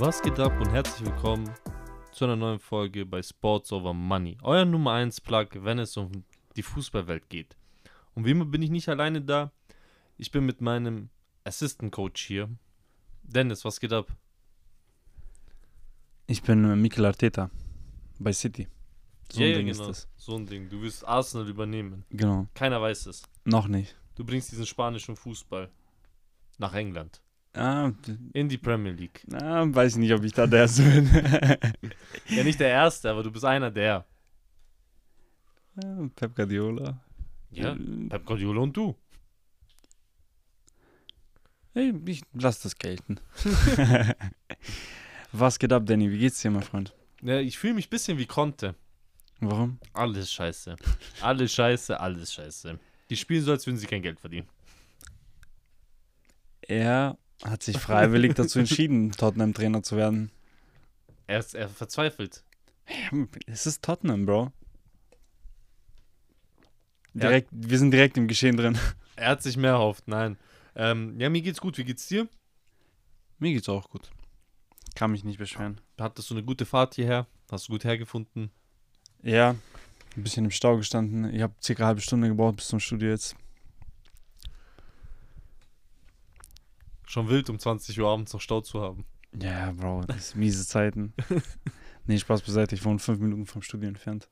Was geht ab und herzlich willkommen zu einer neuen Folge bei Sports Over Money. Euer Nummer 1 Plug, wenn es um die Fußballwelt geht. Und wie immer bin ich nicht alleine da. Ich bin mit meinem Assistant Coach hier. Dennis, was geht ab? Ich bin äh, Mikel Arteta bei City. So Ja, ein Ding genau. ist das. So ein Ding. Du wirst Arsenal übernehmen. Genau. Keiner weiß es. Noch nicht. Du bringst diesen spanischen Fußball nach England. Ah, In die Premier League. ah, weiß ich nicht, ob ich da der Erste bin. Ja, nicht der Erste, aber du bist einer der. Ja, Pep Guardiola. Ja, Pep Guardiola und du. Hey, ich lass das gelten. Was geht ab, Danny? Wie geht's dir, mein Freund? Ja, ich fühle mich ein bisschen wie Conte. Warum? Alles scheiße. Alles scheiße, alles scheiße. Die spielen so, als würden sie kein Geld verdienen. Er hat sich freiwillig dazu entschieden, Tottenham-Trainer zu werden. Er, ist, er verzweifelt. Ja, Es ist Tottenham, Bro. Ja. Direkt, Wir sind direkt im Geschehen drin. Er hat sich mehr erhofft, nein. Ähm, ja, mir geht's gut. Wie geht's dir? Mir geht's auch gut. Kann mich nicht beschweren. Hattest du eine gute Fahrt hierher? Hast du gut hergefunden? Ja, ein bisschen im Stau gestanden. Ich habe circa eine halbe Stunde gebraucht bis zum Studio jetzt. Schon wild, um 20 Uhr abends noch Stau zu haben. Ja, Bro, das ist miese Zeiten. nee, Spaß beiseite. Ich wohne fünf Minuten vom Studio entfernt.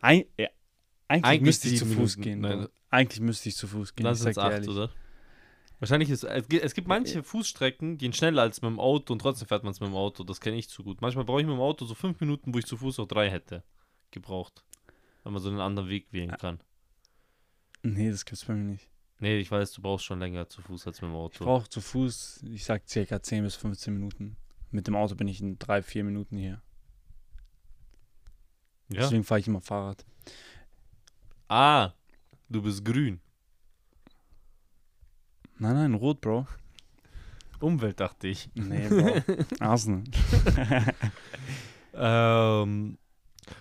Eig ja, eigentlich, Eigentlich müsste ich zu Fuß Minuten, gehen. nein. Eigentlich müsste ich zu Fuß gehen. Dann ich sind es acht, oder? Wahrscheinlich ist es gibt, es gibt manche Fußstrecken, gehen schneller als mit dem Auto und trotzdem fährt man es mit dem Auto. Das kenne ich zu gut. Manchmal brauche ich mit dem Auto so fünf Minuten, wo ich zu Fuß auch drei hätte gebraucht. Wenn man so einen anderen Weg wählen kann. Nee, das gibt's bei mir nicht. Nee, ich weiß, du brauchst schon länger zu Fuß als mit dem Ich Auto. brauche zu Fuß, ich sag circa 10 bis 15 Minuten. Mit dem Auto bin ich in drei, vier Minuten hier. Ja? Deswegen fahre ich immer Fahrrad. Ah, du bist grün. Nein, nein, rot, Bro. Umwelt, dachte ich. Nee, Bro. Arsenal. Ähm,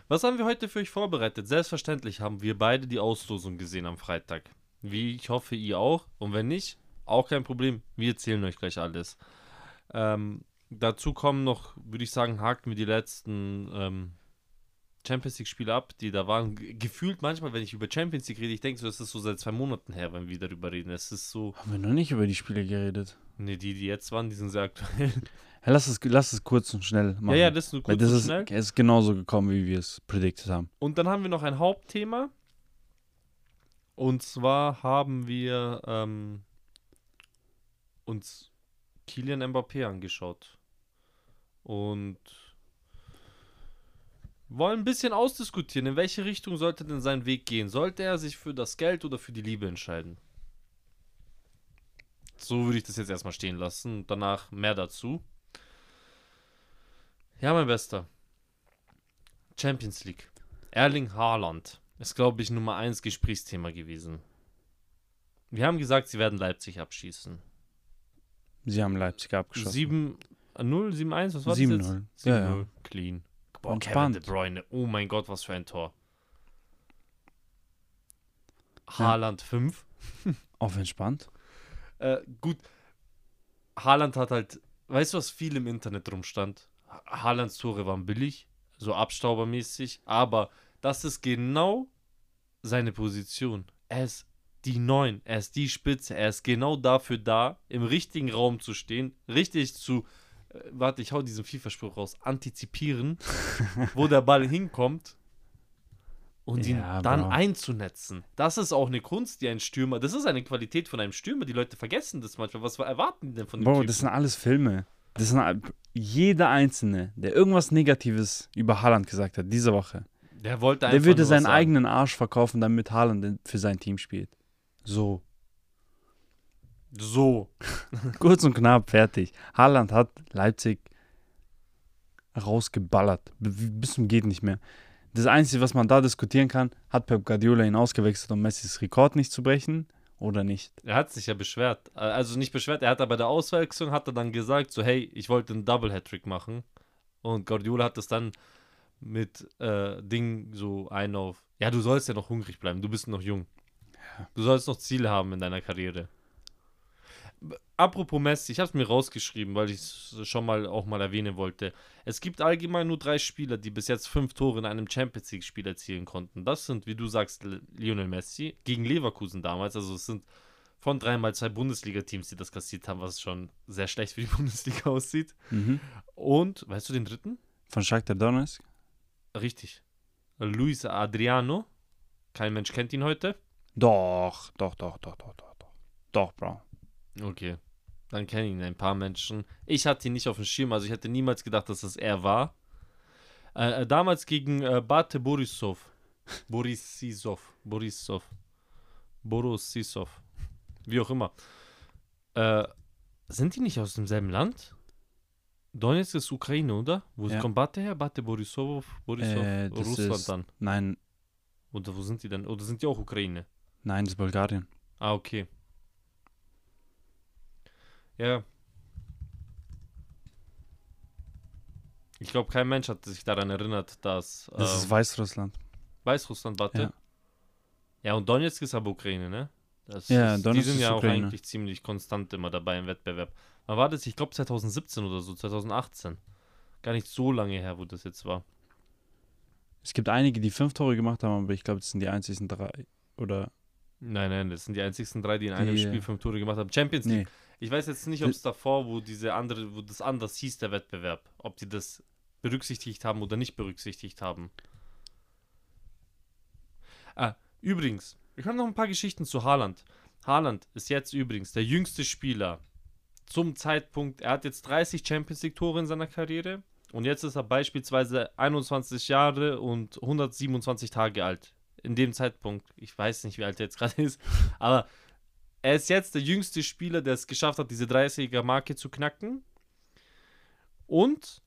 was haben wir heute für euch vorbereitet? Selbstverständlich haben wir beide die Auslosung gesehen am Freitag. Wie ich hoffe, ihr auch. Und wenn nicht, auch kein Problem. Wir erzählen euch gleich alles. Ähm, dazu kommen noch, würde ich sagen, haken wir die letzten ähm, Champions League-Spiele ab, die da waren. Ge- Gefühlt manchmal, wenn ich über Champions League rede, ich denke so, es ist so seit zwei Monaten her, wenn wir darüber reden. Es ist so, Haben wir noch nicht über die Spiele geredet? ne, die, die jetzt waren, die sind sehr aktuell. Ja, lass, es, lass es kurz und schnell machen. Ja, ja, das ist nur kurz das und ist, schnell. es ist genauso gekommen, wie wir es predicted haben. Und dann haben wir noch ein Hauptthema. Und zwar haben wir ähm, uns Kilian Mbappé angeschaut. Und wollen ein bisschen ausdiskutieren, in welche Richtung sollte denn sein Weg gehen? Sollte er sich für das Geld oder für die Liebe entscheiden? So würde ich das jetzt erstmal stehen lassen. Und danach mehr dazu. Ja, mein Bester. Champions League. Erling Haaland ist, glaube ich, Nummer 1 Gesprächsthema gewesen. Wir haben gesagt, sie werden Leipzig abschießen. Sie haben Leipzig abgeschossen. 7 0, 7 1, was war das 7-0. jetzt? Ja, 7-0, ja. clean. Boah, Kevin Entspannt. De Bruyne, oh mein Gott, was für ein Tor. Haaland 5. Auf entspannt. Äh, gut, Haaland hat halt, weißt du, was viel im Internet rumstand? Ha- Haalands Tore waren billig, so abstaubermäßig, aber das ist genau seine Position. Er ist die Neun, er ist die Spitze, er ist genau dafür da, im richtigen Raum zu stehen, richtig zu, äh, warte, ich hau diesen FIFA-Spruch raus, antizipieren, wo der Ball hinkommt und ihn Ja, dann Bro. einzunetzen. Das ist auch eine Kunst, die ein Stürmer, das ist eine Qualität von einem Stürmer, die Leute vergessen das manchmal. Was erwarten die denn von dem Bro, Typen? das sind alles Filme. Das sind jeder Einzelne, der irgendwas Negatives über Haaland gesagt hat, diese Woche. Der wollte einfach Der würde seinen eigenen Arsch verkaufen, damit Haaland für sein Team spielt. So. So. Kurz und knapp, fertig. Haaland hat Leipzig rausgeballert. Bis zum geht nicht mehr. Das Einzige, was man da diskutieren kann, hat Pep Guardiola ihn ausgewechselt, um Messis Rekord nicht zu brechen oder nicht? Er hat sich ja beschwert. Äh, Also nicht beschwert, er hat aber bei der Auswechslung hat er dann gesagt, so hey, ich wollte einen Double Hattrick machen. Und Guardiola hat das dann mit äh, Ding so ein auf, ja, du sollst ja noch hungrig bleiben, du bist noch jung. Du sollst noch Ziele haben in deiner Karriere. Apropos Messi, ich habe es mir rausgeschrieben, weil ich es schon mal auch mal erwähnen wollte. Es gibt allgemein nur drei Spieler, die bis jetzt fünf Tore in einem Champions League-Spiel erzielen konnten. Das sind, wie du sagst, Lionel Messi gegen Leverkusen damals. Also es sind von dreimal zwei Bundesliga-Teams, die das kassiert haben, was schon sehr schlecht für die Bundesliga aussieht. Mhm. Und, weißt du den dritten? Von Shakhtar Donetsk? Richtig. Luis Adriano. Kein Mensch kennt ihn heute. Doch, doch, doch, doch, doch, doch, doch. Doch, Bro. Okay. Dann kennen ihn ein paar Menschen. Ich hatte ihn nicht auf dem Schirm, also ich hätte niemals gedacht, dass das er war. Äh, äh damals gegen äh, Bate Borisov. Borisisov. Borisov. Borisisov. Wie auch immer. Äh, sind die nicht aus demselben Land? Donetsk ist Ukraine, oder? Wo Ja. kommt Bate her? Bate Borisov? Borisov? Äh, das Russland ist- dann. Nein, Oder wo sind die denn? Oder sind die auch Ukraine? nein, das ist Bulgarien. Ah, okay. Ja. Ich glaube, kein Mensch hat sich daran erinnert, dass Das ähm, ist Weißrussland. Weißrussland warte. Ja. Ja. und Donetsk ist aber Ukraine, ne? Das Ja, ist, die sind ja auch Ukraine. eigentlich ziemlich konstant immer dabei im Wettbewerb. Wann war das? Ich glaube 2017 oder so, 2018. Gar nicht so lange her, wo das jetzt war. Es gibt einige, die fünf Tore gemacht haben, aber ich glaube, das sind die einzigen drei. Oder. Nein, nein, das sind die einzigsten drei, die in einem Die, Spiel äh, fünf Tore gemacht haben. Champions League Nee. Ich weiß jetzt nicht, ob es davor, wo diese andere, wo das anders hieß, der Wettbewerb, ob die das berücksichtigt haben oder nicht berücksichtigt haben. Ah, übrigens, ich habe noch ein paar Geschichten zu Haaland. Haaland ist jetzt übrigens der jüngste Spieler zum Zeitpunkt, er hat jetzt 30 Champions League Tore in seiner Karriere und jetzt ist er beispielsweise 21 Jahre und 127 Tage alt. In dem Zeitpunkt, ich weiß nicht, wie alt er jetzt gerade ist, aber er ist jetzt der jüngste Spieler, der es geschafft hat, diese 30er-Marke zu knacken. Und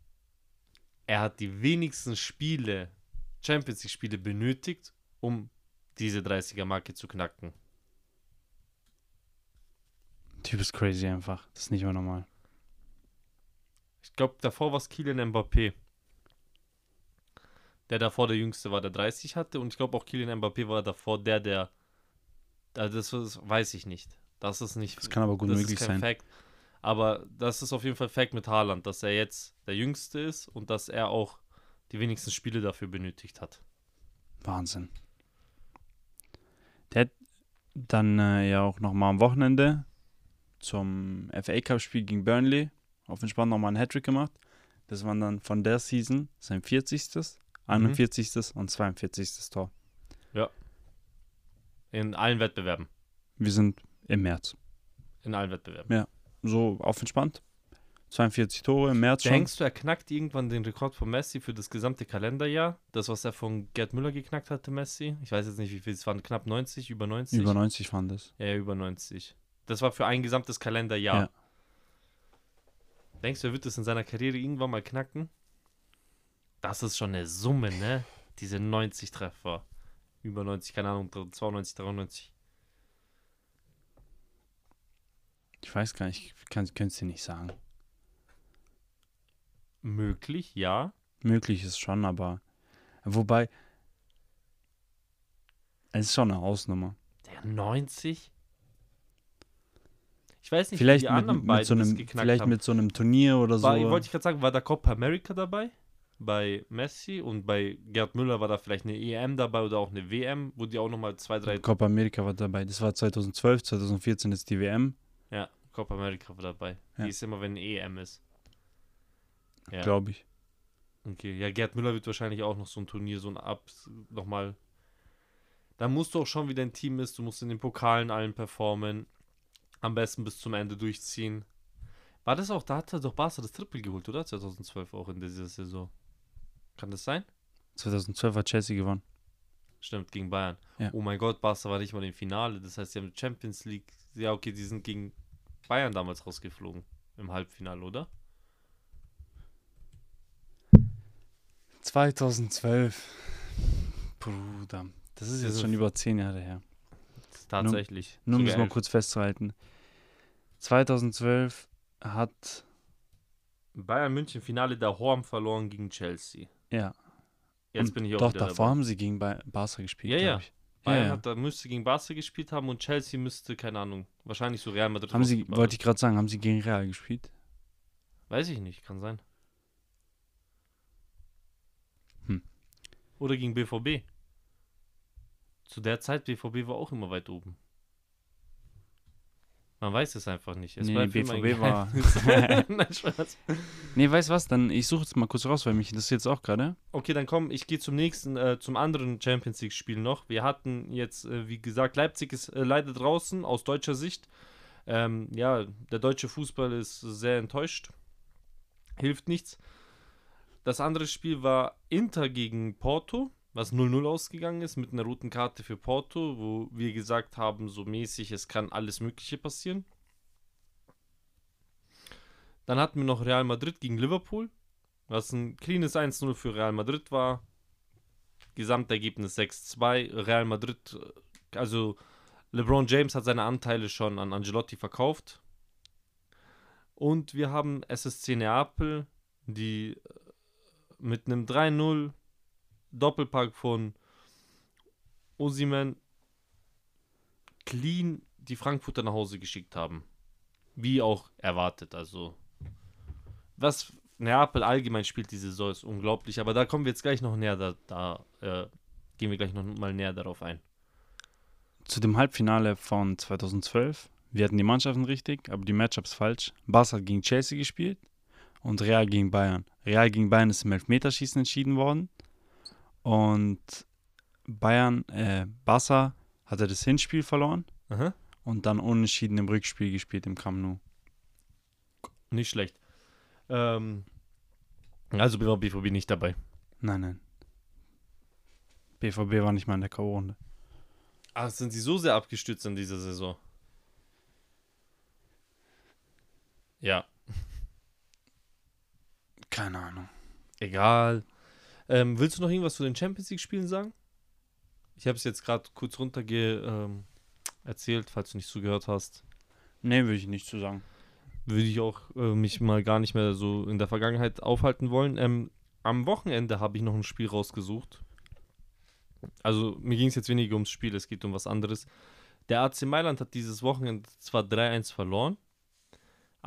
er hat die wenigsten Spiele, Champions League-Spiele benötigt, um diese 30er-Marke zu knacken. Typ ist crazy einfach. Das ist nicht mehr normal. Ich glaube, davor war es Kylian Mbappé. Der davor der Jüngste war, der 30 hatte. Und ich glaube auch Kylian Mbappé war davor der, der. Also das, das weiß ich nicht. Das ist nicht. Das kann aber gut das möglich ist kein sein. Fact. Aber das ist auf jeden Fall Fact mit Haaland, dass er jetzt der Jüngste ist und dass er auch die wenigsten Spiele dafür benötigt hat. Wahnsinn. Der hat dann äh, ja auch nochmal am Wochenende zum FA Cup Spiel gegen Burnley auf entspannt nochmal einen Hattrick gemacht. Das waren dann von der Season sein 40., 41. und 42. Tor. In allen Wettbewerben. Wir sind im März. In allen Wettbewerben. Ja. So auf entspannt. 42 Tore im März schon. Denkst du, er knackt irgendwann den Rekord von Messi für das gesamte Kalenderjahr? Das, was er von Gerd Müller geknackt hatte, Messi? Ich weiß jetzt nicht, wie viel es waren. Knapp 90, über 90? Über 90 waren das. Ja, über 90. Das war für ein gesamtes Kalenderjahr. Ja. Denkst du, er wird das in seiner Karriere irgendwann mal knacken? Das ist schon eine Summe, ne? Diese 90 Treffer. Über 90, keine Ahnung, 92, 93. Ich weiß gar nicht, ich kann es dir nicht sagen. Möglich, ja. Möglich ist schon, aber wobei es ist schon eine Hausnummer. Der 90? Ich weiß nicht, Vielleicht wie die mit, anderen mit beiden so einem, geknackt vielleicht haben. mit so einem Turnier oder so. War, wollte ich gerade sagen, war da Copa America dabei? Bei Messi und bei Gerd Müller war da vielleicht eine EM dabei oder auch eine WM, wo die auch nochmal zwei, drei. Copa America war dabei. Das war 2012, 2014 ist die WM, Ja, Copa America war dabei. Ja. Die ist immer, wenn eine EM ist. Ja. glaube ich. Okay, ja, Gerd Müller wird wahrscheinlich auch noch so ein Turnier, so ein Ab, nochmal. Da musst du auch schon, wie dein Team ist. Du musst in den Pokalen allen performen. Am besten bis zum Ende durchziehen. War das auch, da hat er doch Barca das Triple geholt, oder? 2012 auch in dieser Saison. Kann das sein? 2012 hat Chelsea gewonnen. Stimmt, gegen Bayern. Ja. Oh mein Gott, Barca war nicht mal im Finale. Das heißt, sie haben Champions League. Ja, okay, die sind gegen Bayern damals rausgeflogen. Im Halbfinale, oder? 2012. Bruder, das ist jetzt Also- schon über zehn Jahre her. Tatsächlich. Nur um Sogar es mal kurz festzuhalten. 2012 hat, Bayern München Finale der Horm verloren gegen Chelsea. ja, Jetzt und bin ich auch doch, davor dabei. haben sie gegen Ba- Barca gespielt, Ja, ja. ich. Bayern ja. hat da müsste gegen Barca gespielt haben und Chelsea müsste, keine Ahnung, wahrscheinlich so Real Madrid. Haben sie, wollte ich gerade sagen, haben sie gegen Real gespielt? Weiß ich nicht, kann sein. Oder gegen BVB. Zu der Zeit, BVB war auch immer weit oben. Man weiß es einfach nicht. Es Nee, BVB war-. Nein, Spaß. Nee, weißt du was? Dann, ich suche jetzt mal kurz raus, weil mich das jetzt auch gerade. Okay, dann komm, ich gehe zum nächsten, äh, zum anderen Champions League-Spiel noch. Wir hatten jetzt, äh, wie gesagt, Leipzig ist äh, leider draußen aus deutscher Sicht. Ähm, ja, der deutsche Fußball ist sehr enttäuscht. Hilft nichts. Das andere Spiel war Inter gegen Porto, was 0-0 ausgegangen ist mit einer roten Karte für Porto, wo wir gesagt haben, so mäßig, es kann alles Mögliche passieren. Dann hatten wir noch Real Madrid gegen Liverpool, was ein cleanes 1-0 für Real Madrid war. Gesamtergebnis 6-2. Real Madrid, äh, also LeBron James hat seine Anteile schon an Angelotti verkauft. Und wir haben SSC Neapel, die äh, mit einem 3-0 Doppelpack von Osimen clean die Frankfurter nach Hause geschickt haben. Wie auch erwartet. Also, was Neapel allgemein spielt diese Saison ist unglaublich. Aber da kommen wir jetzt gleich noch näher, da, da äh, gehen wir gleich noch mal näher darauf ein. Zu dem Halbfinale von 2012. Wir hatten die Mannschaften richtig, aber die Matchups falsch. Barca hat gegen Chelsea gespielt und Real gegen Bayern. Real gegen Bayern ist im Elfmeterschießen entschieden worden. Und Bayern, äh, Barca hatte das Hinspiel verloren Aha. und dann unentschieden im Rückspiel gespielt im Camp Nou. Nicht schlecht. Ähm, also war BVB nicht dabei. Nein, nein. BVB war nicht mal in der K.O.-Runde. Ah, sind sie so sehr abgestützt in dieser Saison? Ja, Keine Ahnung. egal. Ähm, willst du noch irgendwas zu den Champions League-Spielen sagen? Ich habe es jetzt gerade kurz runterge ähm, erzählt, falls du nicht zugehört hast. Nee, würde ich nicht zu sagen. Würde ich auch äh, mich mal gar nicht mehr so in der Vergangenheit aufhalten wollen. Ähm, am Wochenende habe ich noch ein Spiel rausgesucht. Also mir ging es jetzt weniger ums Spiel, es geht um was anderes. Der AC Mailand hat dieses Wochenende zwar 3-1 verloren,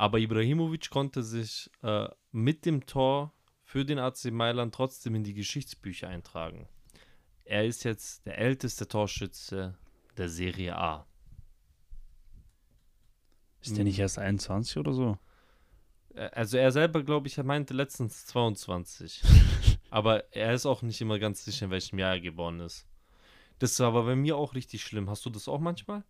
aber Ibrahimovic konnte sich äh, mit dem Tor für den AC Mailand trotzdem in die Geschichtsbücher eintragen. Er ist jetzt der älteste Torschütze der Serie A. Ist der nicht erst 21 oder so? Also er selber, glaube ich, er meinte letztens 22. aber er ist auch nicht immer ganz sicher, in welchem Jahr er geboren ist. Das war aber bei mir auch richtig schlimm. Hast du das auch manchmal?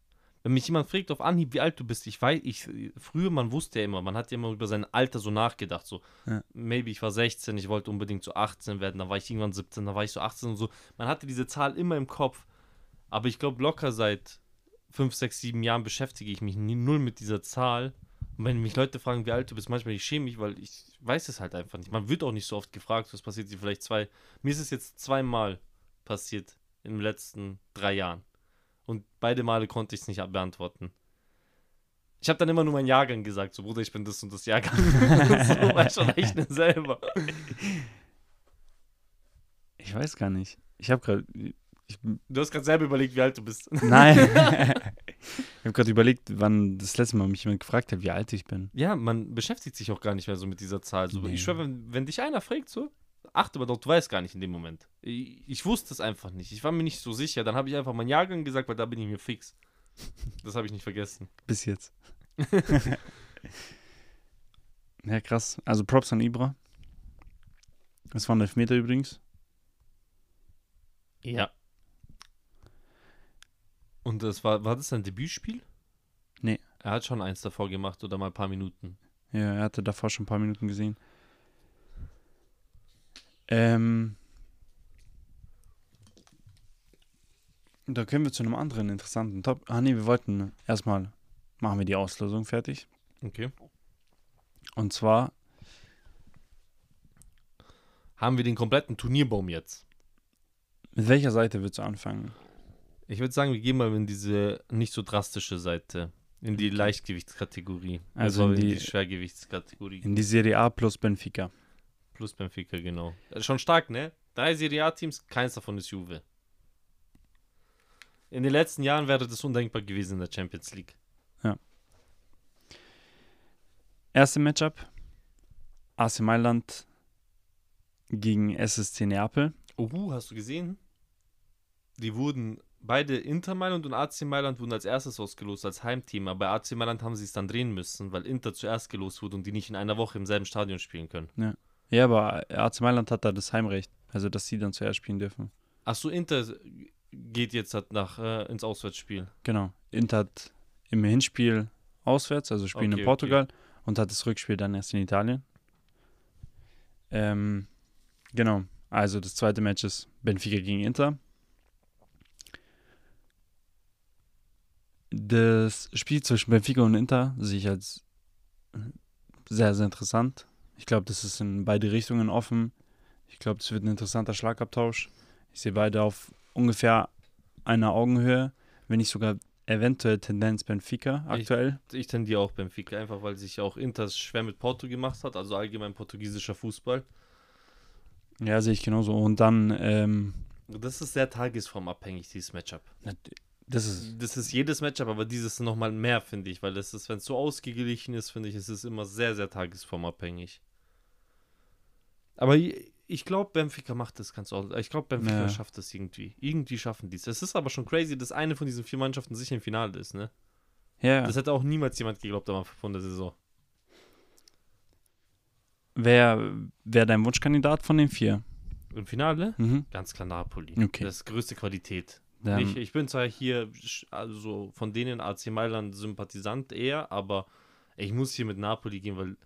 Wenn mich jemand fragt auf Anhieb, wie alt du bist, ich weiß, ich, früher, man wusste ja immer, man hat ja immer über sein Alter so nachgedacht, so, Ja. maybe ich war 16, ich wollte unbedingt so 18 werden, dann war ich irgendwann 17, dann war ich so 18 und so. Man hatte diese Zahl immer im Kopf, aber ich glaube locker seit 5, 6, 7 Jahren beschäftige ich mich nie, null mit dieser Zahl. Und wenn mich Leute fragen, wie alt du bist, manchmal ich schäme mich, weil ich weiß es halt einfach nicht. Man wird auch nicht so oft gefragt, was passiert sie vielleicht zwei. Mir ist es jetzt zweimal passiert in den letzten drei Jahren. Und beide Male konnte ich es nicht beantworten. Ich habe dann immer nur meinen Jahrgang gesagt, so Bruder, ich bin das und das Jahrgang. so, ich schon rechnen selber. Ich weiß gar nicht. Ich habe gerade. Du hast gerade selber überlegt, wie alt du bist. nein. ich habe gerade überlegt, wann das letzte Mal mich jemand gefragt hat, wie alt ich bin. Ja, man beschäftigt sich auch gar nicht mehr so mit dieser Zahl. So, Nee. Ich schwöre, wenn, wenn dich einer fragt, so, achte mal doch, du weißt gar nicht in dem Moment. Ich, ich wusste es einfach nicht. Ich war mir nicht so sicher. Dann habe ich einfach meinen Jahrgang gesagt, weil da bin ich mir fix. Das habe ich nicht vergessen. Bis jetzt. ja, krass. Also Props an Ibra. Das war ein Elfmeter übrigens. Ja. Und das war, war das sein Debütspiel? Nee. Er hat schon eins davor gemacht oder mal ein paar Minuten. Ja, er hatte davor schon ein paar Minuten gesehen. Ähm. Da können wir zu einem anderen interessanten Top. Ah, nee, wir wollten erstmal machen wir die Auslosung fertig. Okay. Und zwar, Haben wir den kompletten Turnierbaum jetzt? mit welcher Seite willst du anfangen? Ich würde sagen, wir gehen mal in diese nicht so drastische Seite. In die Leichtgewichtskategorie. Also in in die die- Schwergewichtskategorie. In die Serie A plus Benfica. Plus Benfica, genau. Ist Schon stark, ne? Drei Serie A-Teams, keins davon ist Juve. In den letzten Jahren wäre das undenkbar gewesen in der Champions League. Erste Matchup. AC Mailand gegen SSC Neapel. Oh, hast du gesehen? Die wurden, beide Inter Mailand und AC Mailand wurden als erstes ausgelost, als Heimteam. Aber bei AC Mailand haben sie es dann drehen müssen, weil Inter zuerst gelost wurde und die nicht in einer Woche im selben Stadion spielen können. Ja, aber AC Mailand hat da das Heimrecht. Also, dass sie dann zuerst spielen dürfen. Achso, Inter geht jetzt halt nach äh, ins Auswärtsspiel. Genau. Inter hat im Hinspiel auswärts, also spielen Okay, in Portugal und hat das Rückspiel dann erst in Italien. Ähm, genau. Also das zweite Match ist Benfica gegen Inter. Das Spiel zwischen Benfica und Inter sehe ich als sehr, sehr interessant. Ich glaube, das ist in beide Richtungen offen. Ich glaube, das wird ein interessanter Schlagabtausch. Ich sehe beide auf ungefähr einer Augenhöhe, wenn nicht sogar eventuell Tendenz Benfica Ich- aktuell. Ich tendiere auch Benfica, einfach weil sich auch Inter schwer mit Porto gemacht hat, also allgemein portugiesischer Fußball. Ja, sehe ich genauso. Und dann, ähm, Das ist sehr tagesformabhängig, dieses Matchup. Das ist, Das ist jedes Matchup, aber dieses nochmal mehr, finde ich, weil das ist, wenn es so ausgeglichen ist, finde ich, ist es immer sehr, sehr tagesformabhängig. Aber ich, glaube, Benfica macht das ganz ordentlich. Ich glaube, Benfica Ja. schafft das irgendwie. Irgendwie schaffen die es. Es ist aber schon crazy, dass eine von diesen vier Mannschaften sicher im Finale ist, ne? ja, Das hätte auch niemals jemand geglaubt am Anfang von der Saison. wer wäre dein Wunschkandidat von den vier? Im Finale? Mhm. Ganz klar Napoli. Okay. Das ist größte Qualität. Dann, ich, ich bin zwar hier, also von denen AC Mailand Sympathisant eher, aber ich muss hier mit Napoli gehen, weil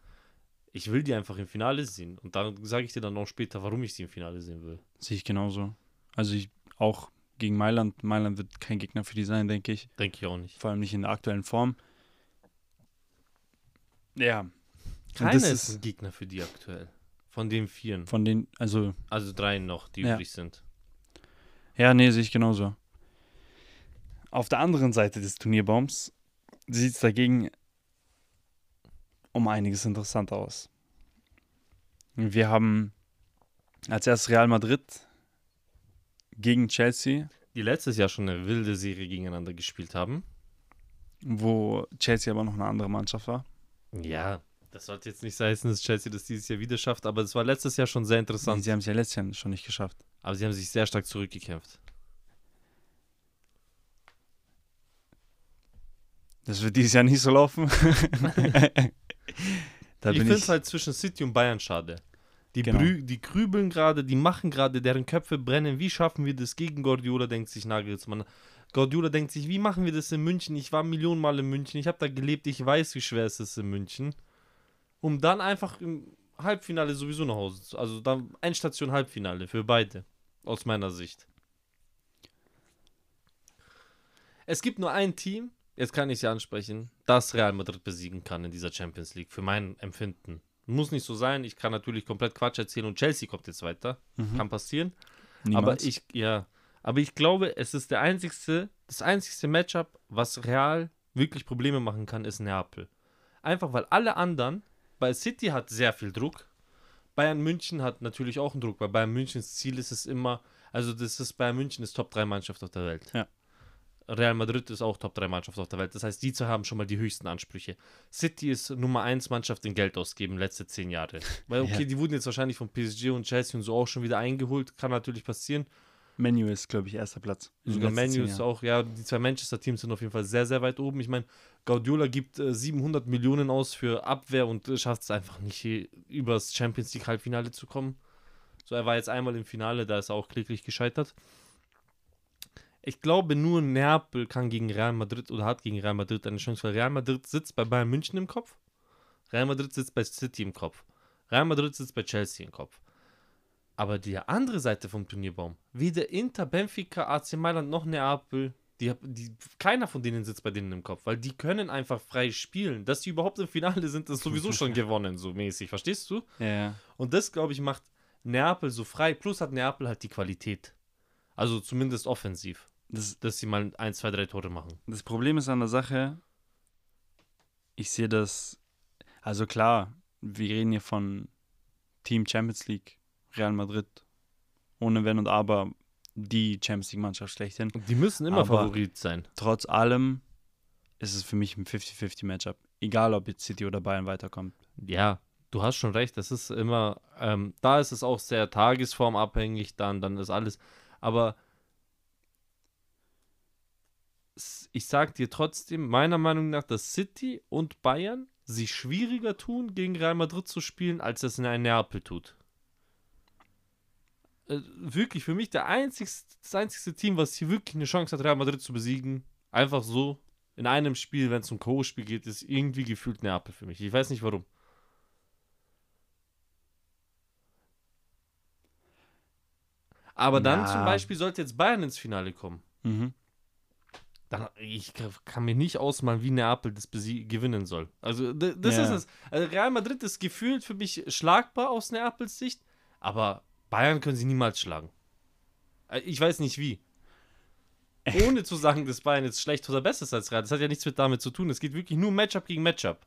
ich will die einfach im Finale sehen. Und dann sage ich dir dann auch später, warum ich sie im Finale sehen will. sehe ich genauso. Also ich auch gegen Mailand. Mailand wird kein Gegner für die sein, denke ich. Denke ich auch nicht. Vor allem nicht in der aktuellen Form. Ja. Keiner das ist ein ist Gegner für die aktuell. Von den Vieren. von den, also, Also dreien noch, die Ja. übrig sind. ja, nee, sehe ich genauso. Auf der anderen Seite des Turnierbaums sieht es dagegen um einiges interessanter aus. Wir haben als erstes Real Madrid gegen Chelsea, Die letztes Jahr schon eine wilde Serie gegeneinander gespielt haben. wo Chelsea aber noch eine andere Mannschaft war. Ja, das sollte jetzt nicht heißen, dass Chelsea das dieses Jahr wieder schafft, aber es war letztes Jahr schon sehr interessant. Sie haben es ja letztes Jahr schon nicht geschafft. Aber sie haben sich sehr stark zurückgekämpft. Das wird dieses Jahr nicht so laufen. da ich finde es halt zwischen City und Bayern schade. Die, Genau. brü die grübeln gerade, die machen gerade, deren Köpfe brennen. Wie schaffen wir das gegen Guardiola, denkt sich Nagelsmann. Guardiola denkt sich, wie machen wir das in München? Ich war Millionen Mal in München, ich habe da gelebt, ich weiß, wie schwer es ist in München. Um dann einfach im Halbfinale sowieso nach Hause zu. Also dann Endstation Halbfinale für beide, aus meiner Sicht. Es gibt nur ein Team, jetzt kann ich sie ansprechen, das Real Madrid besiegen kann in dieser Champions League, für mein Empfinden. Muss nicht so sein, ich kann natürlich komplett Quatsch erzählen und Chelsea kommt jetzt weiter. Mhm. Kann passieren. Niemals. Aber ich, ja, aber ich glaube, es ist der einzigste, das einzigste Matchup, was Real wirklich Probleme machen kann, ist Neapel. Einfach weil alle anderen, bei City hat sehr viel Druck. Bayern München hat natürlich auch einen Druck, weil Bayern Münchens Ziel ist es immer, also das ist Bayern München ist Top 3 Mannschaft auf der Welt. Ja. Real Madrid ist auch Top 3 Mannschaft auf der Welt. Das heißt, die zwei haben schon mal die höchsten Ansprüche. City ist Nummer 1 Mannschaft in Geld ausgeben, letzte 10 Jahre. Weil, okay, Ja. die wurden jetzt wahrscheinlich von PSG und Chelsea und so auch schon wieder eingeholt. Kann natürlich passieren. Menu ist, glaube ich, erster Platz. Sogar Menu ist auch, ja, die zwei Manchester-Teams sind auf jeden Fall sehr, sehr weit oben. Ich meine, Guardiola gibt äh, 700 Millionen aus für Abwehr und äh, schafft es einfach nicht, hier übers Champions League Halbfinale zu kommen. So, er war jetzt einmal im Finale, da ist er auch kläglich gescheitert. Ich glaube, nur Neapel kann gegen Real Madrid oder hat gegen Real Madrid eine Chance, weil Real Madrid sitzt bei Bayern München im Kopf, Real Madrid sitzt bei City im Kopf, Real Madrid sitzt bei Chelsea im Kopf. Aber die andere Seite vom Turnierbaum, weder Inter, Benfica, AC Mailand noch Neapel, die, die, keiner von denen sitzt bei denen im Kopf, weil die können einfach frei spielen. Dass die überhaupt im Finale sind, ist sowieso schon gewonnen, so mäßig, verstehst du? Ja, ja. Und das, glaube ich, macht Neapel so frei. Plus hat Neapel halt die Qualität. Also zumindest offensiv, Das, dass sie mal ein, zwei, drei Tore machen. das Problem ist an der Sache, ich sehe das, also klar, wir reden hier von Team Champions League, Real Madrid, ohne Wenn und Aber die Champions League-Mannschaft schlechthin. Die müssen immer Aber- Favorit sein. Trotz allem ist es für mich ein 50-50-Matchup. Egal, ob jetzt City oder Bayern weiterkommt. Ja, du hast schon recht. Das ist immer, ähm, da ist es auch sehr tagesformabhängig, dann, dann ist alles. Aber ich sag dir trotzdem, meiner Meinung nach, dass City und Bayern sich schwieriger tun, gegen Real Madrid zu spielen, als es in ein Neapel tut. Äh, wirklich, für mich der einzigste, das einzigste Team, was hier wirklich eine Chance hat, Real Madrid zu besiegen, einfach so, in einem Spiel, wenn es um K.O.-Spiel geht, ist irgendwie gefühlt Neapel für mich. Ich weiß nicht warum. Aber dann Ja. zum Beispiel sollte jetzt Bayern ins Finale kommen. Mhm. Dann, ich kann mir nicht ausmalen, wie Neapel das gewinnen soll. Also, das Ja. ist es. Also Real Madrid ist gefühlt für mich schlagbar aus Neapels Sicht, aber Bayern können sie niemals schlagen. Äh, Ich weiß nicht wie. Ohne zu sagen, dass Bayern jetzt schlecht oder besser ist als Real. Das hat ja nichts mit damit zu tun. Es geht wirklich nur Matchup gegen Matchup.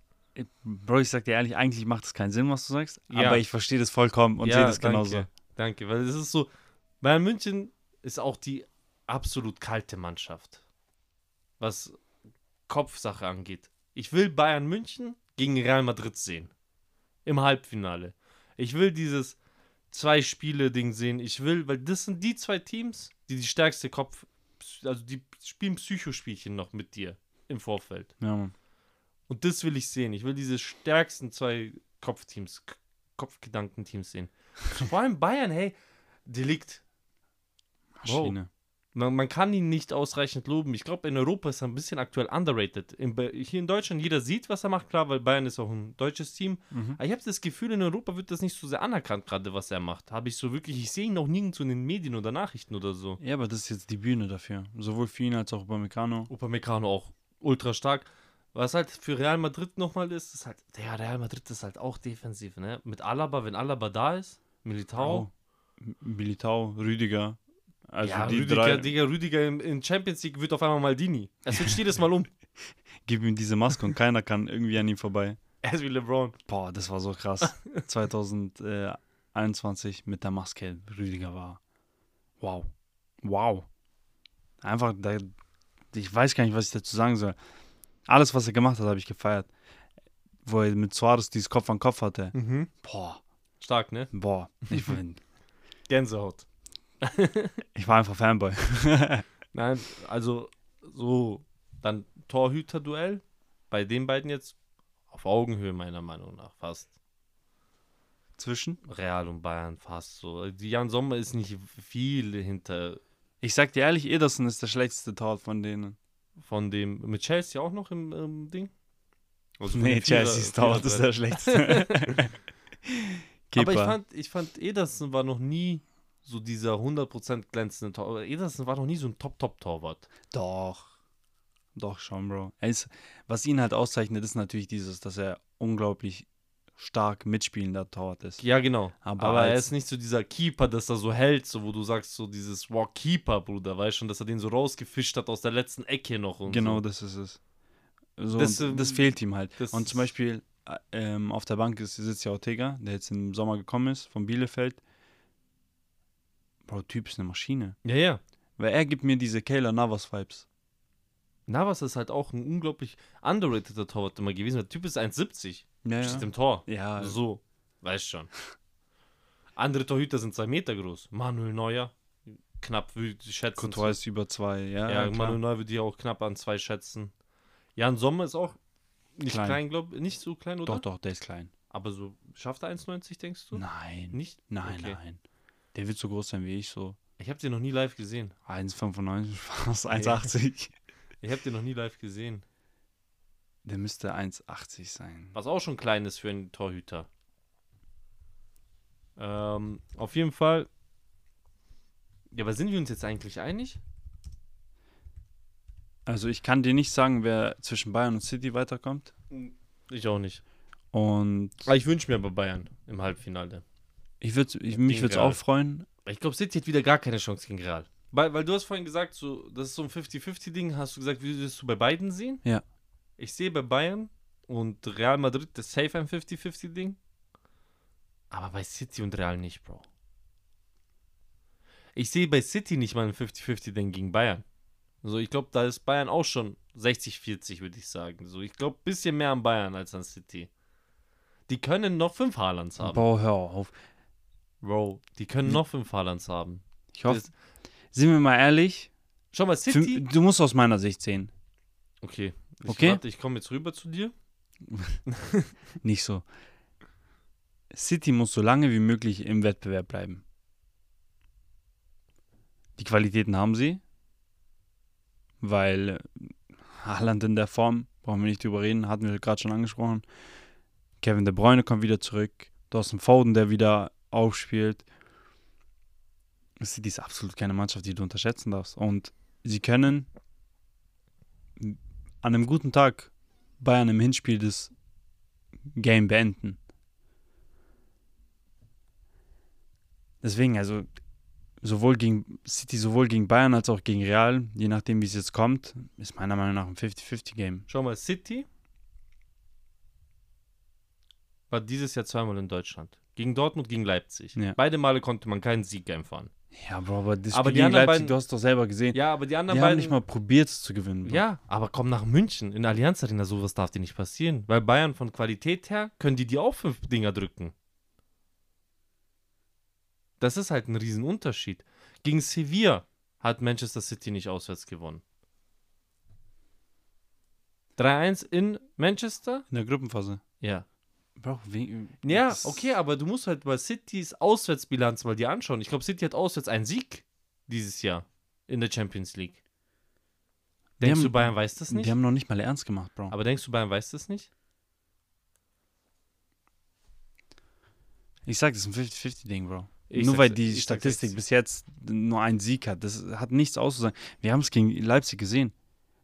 Bro, ich sag dir ehrlich, eigentlich macht es keinen Sinn, was du sagst. Ja. Aber ich verstehe das vollkommen und Ja, sehe das danke. genauso. Danke, weil es ist so, Bayern München ist auch die absolut kalte Mannschaft, was Kopfsache angeht. Ich will Bayern München gegen Real Madrid sehen. Im Halbfinale. Ich will dieses zwei Spiele Ding sehen. Ich will, weil das sind die zwei Teams, die die stärkste Kopf, also die spielen Psychospielchen noch mit dir im Vorfeld. Ja. Und das will ich sehen. Ich will diese stärksten zwei Kopfteams, Kopfgedankenteams sehen. Vor allem Bayern, hey, Delikt. Maschine. Man, man kann ihn nicht ausreichend loben. Ich glaube, in Europa ist er ein bisschen aktuell underrated. In, hier in Deutschland, jeder sieht, was er macht, klar, weil Bayern ist auch ein deutsches Team. Mhm. Aber ich habe das Gefühl, in Europa wird das nicht so sehr anerkannt, gerade was er macht. Habe ich so wirklich, ich sehe ihn auch nirgendwo in den Medien oder Nachrichten oder so. Ja, aber das ist jetzt die Bühne dafür. Sowohl für ihn als auch bei Meccano. Upamecano auch ultra stark. Was halt für Real Madrid nochmal ist, ist halt, der Real Madrid ist halt auch defensiv, ne? Mit Alaba, wenn Alaba da ist, Militao. M- Militao, Rüdiger. Also ja, die Rüdiger, drei. Digga, Rüdiger in, Champions League wird auf einmal Maldini. Er switcht jedes Mal um. Gib ihm diese Maske und keiner kann irgendwie an ihm vorbei. Er ist wie LeBron. Boah, das war so krass. 2021 mit der Maske. Rüdiger war. Wow. Wow. Einfach, da, ich weiß gar nicht, was ich dazu sagen soll. Alles, was er gemacht hat, habe ich gefeiert. Wo er mit Suarez dieses Kopf an Kopf hatte. Mhm. Boah. Stark, ne? Boah. Ich, bin, Gänsehaut. Ich war einfach Fanboy. Nein, also so, dann Torhüter-Duell. Bei den beiden jetzt auf Augenhöhe, meiner Meinung nach, fast. Zwischen? Real und Bayern fast so. Die Jan Sommer ist nicht viel hinter Ich sag dir ehrlich, Ederson ist der schlechteste Tor von denen. von dem. Mit Chelsea auch noch im, im Ding? Also Nee, Chelsea's Tor ist der schlechteste. Aber ich fand, ich fand, Ederson war noch nie so dieser 100% glänzende Tor. Ederson war noch nie so ein Top-Top-Torwart. Doch. Doch schon, Bro. Er ist, was ihn halt auszeichnet, ist natürlich dieses, dass er unglaublich stark mitspielender Torwart ist. Ja, genau. Aber Aber, er ist nicht so dieser Keeper, dass er so hält, so wo du sagst, so dieses Wow, Keeper, Bruder, weißt schon, dass er den so rausgefischt hat aus der letzten Ecke noch und Genau, so. das ist es. So, Das, das, ähm, das fehlt ihm halt. Und zum Beispiel äh, ähm, auf der Bank ist, sitzt ja Ortega, der jetzt im Sommer gekommen ist, von Bielefeld. Bro, Typ ist eine Maschine. Ja, ja. Weil er gibt mir diese Kayla Navas-Vibes. Navas ist halt auch ein unglaublich underrateder Torwart immer gewesen. Der Typ ist 1,70. Ja, Steht im Tor. ja. So, weißt schon. Andere Torhüter sind zwei Meter groß. Manuel Neuer, knapp würde ich schätzen. Courtois ist über zwei, ja. ja, klar. Manuel Neuer würde ich auch knapp an zwei schätzen. Jan Sommer ist auch nicht Klein. klein, glaube nicht so klein, oder? Doch, doch, der ist klein. Aber so, schafft er 1,90, denkst du? Nein. Nicht? Nein, Okay. nein. Der wird so groß sein wie ich, so Ich habe den noch nie live gesehen. 1,95, fast 1,80. Ich habe den noch nie live gesehen. Der müsste 1,80 sein. Was auch schon klein ist für einen Torhüter. Ähm, auf jeden Fall. Ja, aber sind wir uns jetzt eigentlich einig? Also ich kann dir nicht sagen, wer zwischen Bayern und City weiterkommt. Ich auch nicht. Und Aber ich wünsche mir aber Bayern im Halbfinale. Ich würd, ich, mich würde es auch freuen. Ich glaube, City hat wieder gar keine Chance gegen Real. Weil, weil du hast vorhin gesagt, so, das ist so ein 50-50-Ding. Hast du gesagt, wie würdest du bei beiden sehen? Ja. Ich sehe bei Bayern und Real Madrid das safe ein 50-50-Ding. Aber bei City und Real nicht, Bro. Ich sehe bei City nicht mal ein 50-50-Ding gegen Bayern. Also ich glaube, da ist Bayern auch schon 60-40, würde ich sagen. So, ich glaube, ein bisschen mehr an Bayern als an City. Die können noch fünf Haalands haben. Boah, hör auf. Bro, die können noch fünf Haalands haben. Ich hoffe, Das- sind wir mal ehrlich, Schau mal, für, City. du musst aus meiner Sicht sehen. Okay. Ich, Okay. Warte, ich komme jetzt rüber zu dir. Nicht so. City muss so lange wie möglich im Wettbewerb bleiben. Die Qualitäten haben sie, weil äh, Haaland in der Form, brauchen wir nicht drüber reden, hatten wir gerade schon angesprochen. Kevin De Bruyne kommt wieder zurück. Dawson Foden, der wieder aufspielt. City ist absolut keine Mannschaft, die du unterschätzen darfst. Und sie können an einem guten Tag bei einem Hinspiel das Game beenden. Deswegen, also sowohl gegen City, sowohl gegen Bayern als auch gegen Real, je nachdem wie es jetzt kommt, ist meiner Meinung nach ein 50-50-Game. Schau mal, City war dieses Jahr zweimal in Deutschland. Gegen Dortmund, gegen Leipzig. Ja. Beide Male konnte man keinen Sieg einfahren. Ja, Bro, aber das Aber Spiel die gegen anderen Leipzig, beiden- du hast doch selber gesehen. Ja, aber die anderen die haben beiden. nicht mal probiert es zu gewinnen. Bro. ja, aber komm nach München, in der Allianz Arena, sowas darf dir nicht passieren. Weil Bayern von Qualität her können die dir auch fünf Dinger drücken. Das ist halt ein Riesenunterschied. Gegen Sevilla hat Manchester City nicht auswärts gewonnen. 3-1 in Manchester? In der Gruppenphase. Ja. Bro, wie, Ja, okay, aber du musst halt mal Citys Auswärtsbilanz mal dir anschauen. Ich glaube, City hat auswärts einen Sieg dieses Jahr in der Champions League. Denkst haben- du, Bayern weiß das nicht? Die haben noch nicht mal ernst gemacht, Bro. aber denkst du, Bayern weiß das nicht? Ich sag, das ist ein 50-50-Ding, Bro. Ich nur weil die Statistik bis jetzt nur einen Sieg hat. Das hat nichts auszusagen. Wir haben es gegen Leipzig gesehen.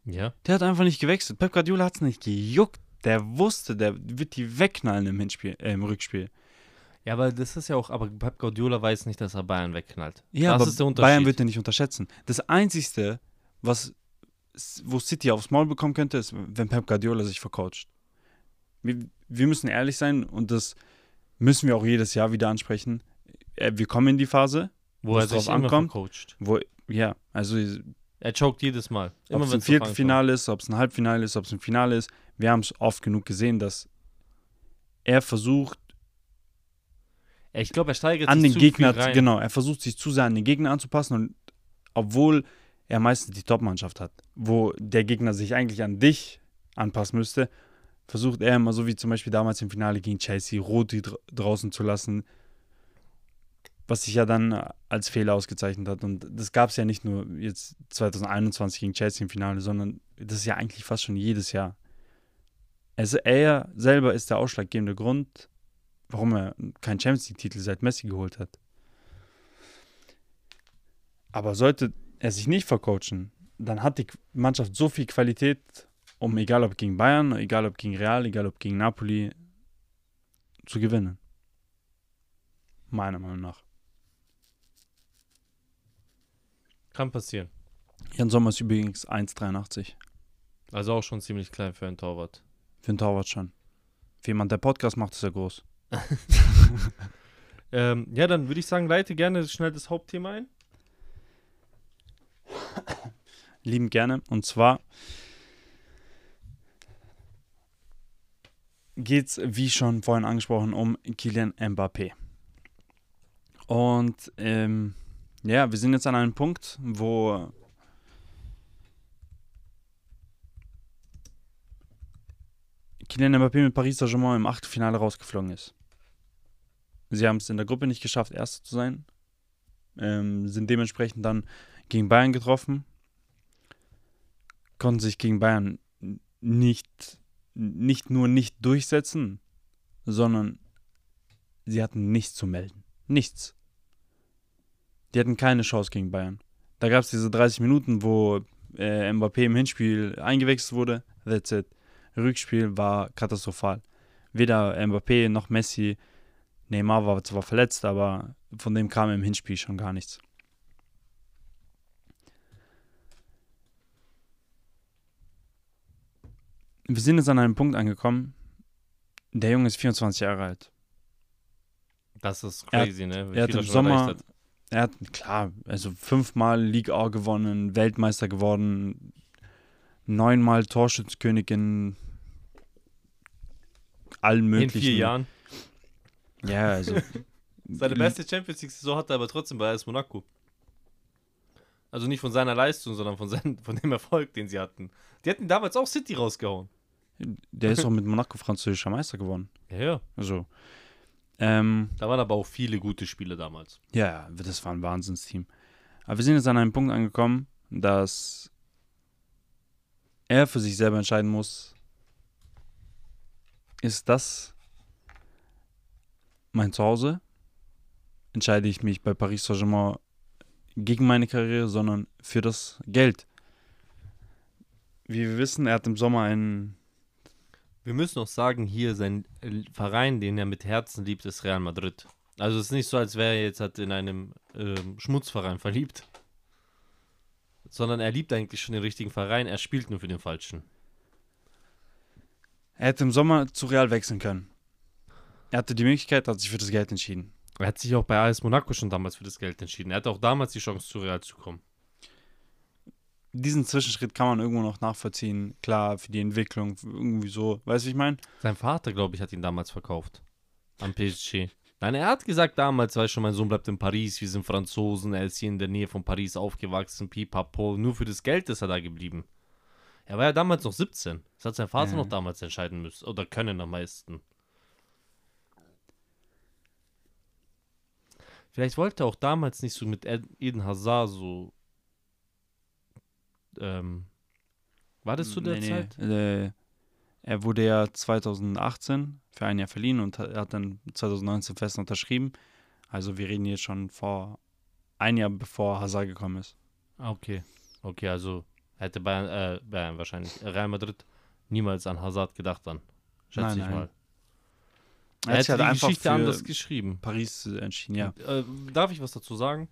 Ja. Der hat einfach nicht gewechselt. Pep Guardiola hat es nicht gejuckt. Der wusste, der wird die wegknallen im, Hinspiel, äh, im Rückspiel. Ja, aber das ist ja auch, aber Pep Guardiola weiß nicht, dass er Bayern wegknallt. Ja, das aber. Bayern wird er nicht unterschätzen. Das Einzige, was, wo City aufs Maul bekommen könnte, ist, wenn Pep Guardiola sich vercoacht. Wir, wir müssen ehrlich sein und das müssen wir auch jedes Jahr wieder ansprechen. Äh, Wir kommen in die Phase, wo er sich ankommt. vercoacht. wo, ja, also Er choked jedes Mal. ob es ein Viertelfinale ist, ob es ein Halbfinale ist, ob es ein Finale ist, wir haben es oft genug gesehen, dass er versucht, Ich glaube, er steigert an sich den zu Gegner, genau, er versucht sich zu sehr an den Gegner anzupassen und obwohl er meistens die Top-Mannschaft hat, wo der Gegner sich eigentlich an dich anpassen müsste, versucht er immer, so wie zum Beispiel damals im Finale gegen Chelsea, Roti dra draußen zu lassen, was sich ja dann als Fehler ausgezeichnet hat. Und das gab es ja nicht nur jetzt 2021 gegen Chelsea im Finale, sondern das ist ja eigentlich fast schon jedes Jahr. Also er selber ist der ausschlaggebende Grund, warum er keinen Champions League-Titel seit Messi geholt hat. Aber sollte er sich nicht vercoachen, dann hat die Mannschaft so viel Qualität, um egal ob gegen Bayern, egal ob gegen Real, egal ob gegen Napoli, zu gewinnen. Meiner Meinung nach. Kann passieren. Jan Sommer ist übrigens 1,83. Also auch schon ziemlich klein für einen Torwart. Für einen Torwart schon. Für jemand, der Podcast macht, ist er groß. Ähm, ja, dann würde ich sagen, leite gerne schnell das Hauptthema ein. Lieben gerne. Und zwar geht es, wie schon vorhin angesprochen, um Kylian Mbappé. Und ähm, ja, wir sind jetzt an einem Punkt, wo Kylian Mbappé mit Paris Saint-Germain im Achtelfinale rausgeflogen ist. Sie haben es in der Gruppe nicht geschafft, Erster zu sein. Ähm, sind dementsprechend dann gegen Bayern getroffen. Konnten sich gegen Bayern nicht, nicht nur nicht durchsetzen, sondern sie hatten nichts zu melden. Nichts. Die hatten keine Chance gegen Bayern. Da gab es diese 30 Minuten, wo äh, Mbappé im Hinspiel eingewechselt wurde. That's it. Rückspiel war katastrophal. Weder Mbappé noch Messi. Neymar war zwar verletzt, aber von dem kam im Hinspiel schon gar nichts. Wir sind jetzt an einem Punkt angekommen. Der Junge ist 24 Jahre alt. Das ist Er hat- crazy, ne? Wie er hat im Sommer- hat. Er hat, klar, also fünfmal Liga A gewonnen, Weltmeister geworden, neunmal Torschützkönig in allen In möglichen. vier Jahren. Ja, also. Seine beste Champions League-Saison hat er aber trotzdem bei AS Monaco. Also nicht von seiner Leistung, sondern von, seinem, von dem Erfolg, den sie hatten. Die hatten damals auch City rausgehauen. Der ist auch mit Monaco französischer Meister geworden. Ja, ja. Also. Ähm, Da waren aber auch viele gute Spiele damals. ja, das war ein Wahnsinnsteam. Aber wir sind jetzt an einem Punkt angekommen, dass er für sich selber entscheiden muss, ist das mein Zuhause? Entscheide ich mich bei Paris Saint-Germain gegen meine Karriere, sondern für das Geld. Wie wir wissen, er hat im Sommer einen Wir müssen auch sagen, hier sein Verein, den er mit Herzen liebt, ist Real Madrid. Also es ist nicht so, als wäre er jetzt halt in einem ähm, Schmutzverein verliebt. Sondern er liebt eigentlich schon den richtigen Verein, er spielt nur für den falschen. Er hätte im Sommer zu Real wechseln können. Er hatte die Möglichkeit, hat sich für das Geld entschieden. Er hat sich auch bei AS Monaco schon damals für das Geld entschieden. Er hatte auch damals die Chance, zu Real zu kommen. Diesen Zwischenschritt kann man irgendwo noch nachvollziehen. Klar, für die Entwicklung, irgendwie so. Weißt du, ich meine? Sein Vater, glaube ich, hat ihn damals verkauft. Am PSG. Nein, er hat gesagt damals, weißt du, mein Sohn bleibt in Paris, wir sind Franzosen, er ist hier in der Nähe von Paris aufgewachsen, pipapo. Nur für das Geld ist er da geblieben. Er war ja damals noch 17. Das hat sein Vater Ja. noch damals entscheiden müssen. Oder können am meisten. Vielleicht wollte er auch damals nicht so mit Ed- Eden Hazard so. Ähm, war das zu der Nee, nee. Zeit? Äh, er wurde ja 2018 für ein Jahr verliehen und hat- dann 2019 fest unterschrieben. Also wir reden jetzt schon vor ein Jahr bevor Hazard gekommen ist. Ah, okay. Okay, also hätte Bayern, äh, Bayern wahrscheinlich, Real Madrid niemals an Hazard gedacht dann. Schätze Nein, ich nein. mal. Er Er hat hätte sich halt die einfach Geschichte für anders geschrieben. Paris äh, entschieden, ja. Äh, darf ich was dazu sagen?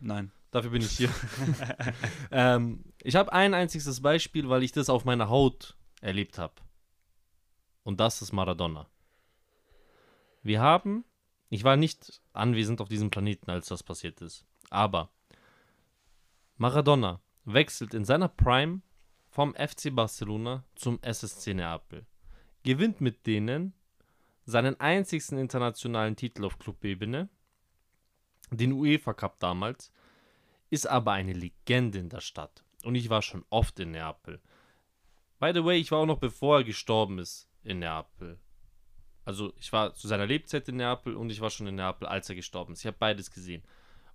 Nein. Dafür bin ich hier. ähm, ich habe ein einziges Beispiel, weil ich das auf meiner Haut erlebt habe. Und das ist Maradona. Wir haben, ich war nicht anwesend auf diesem Planeten, als das passiert ist, aber Maradona wechselt in seiner Prime vom FC Barcelona zum SSC Neapel. Gewinnt mit denen seinen einzigsten internationalen Titel auf Clubebene, den UEFA Cup damals, ist aber eine Legende in der Stadt. Und ich war schon oft in Neapel. By the way, ich war auch noch bevor er gestorben ist in Neapel. Also ich war zu seiner Lebzeit in Neapel und ich war schon in Neapel, als er gestorben ist. Ich habe beides gesehen.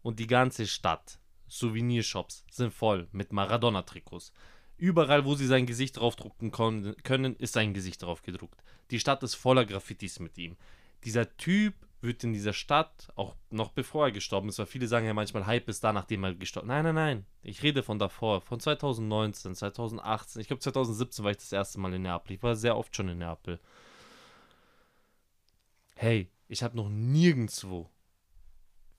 Und die ganze Stadt, Souvenirshops, sind voll mit Maradona-Trikots. Überall, wo sie sein Gesicht draufdrucken können, ist sein Gesicht drauf gedruckt. Die Stadt ist voller Graffitis mit ihm. Dieser Typ wird in dieser Stadt, auch noch bevor er gestorben ist, weil viele sagen ja manchmal, Hype ist da, nachdem er gestorben ist. Nein, nein, nein. Ich rede von davor, von 2019, 2018. Ich glaube, 2017 war ich das erste Mal in Neapel. Ich war sehr oft schon in Neapel. Hey, ich habe noch nirgendwo,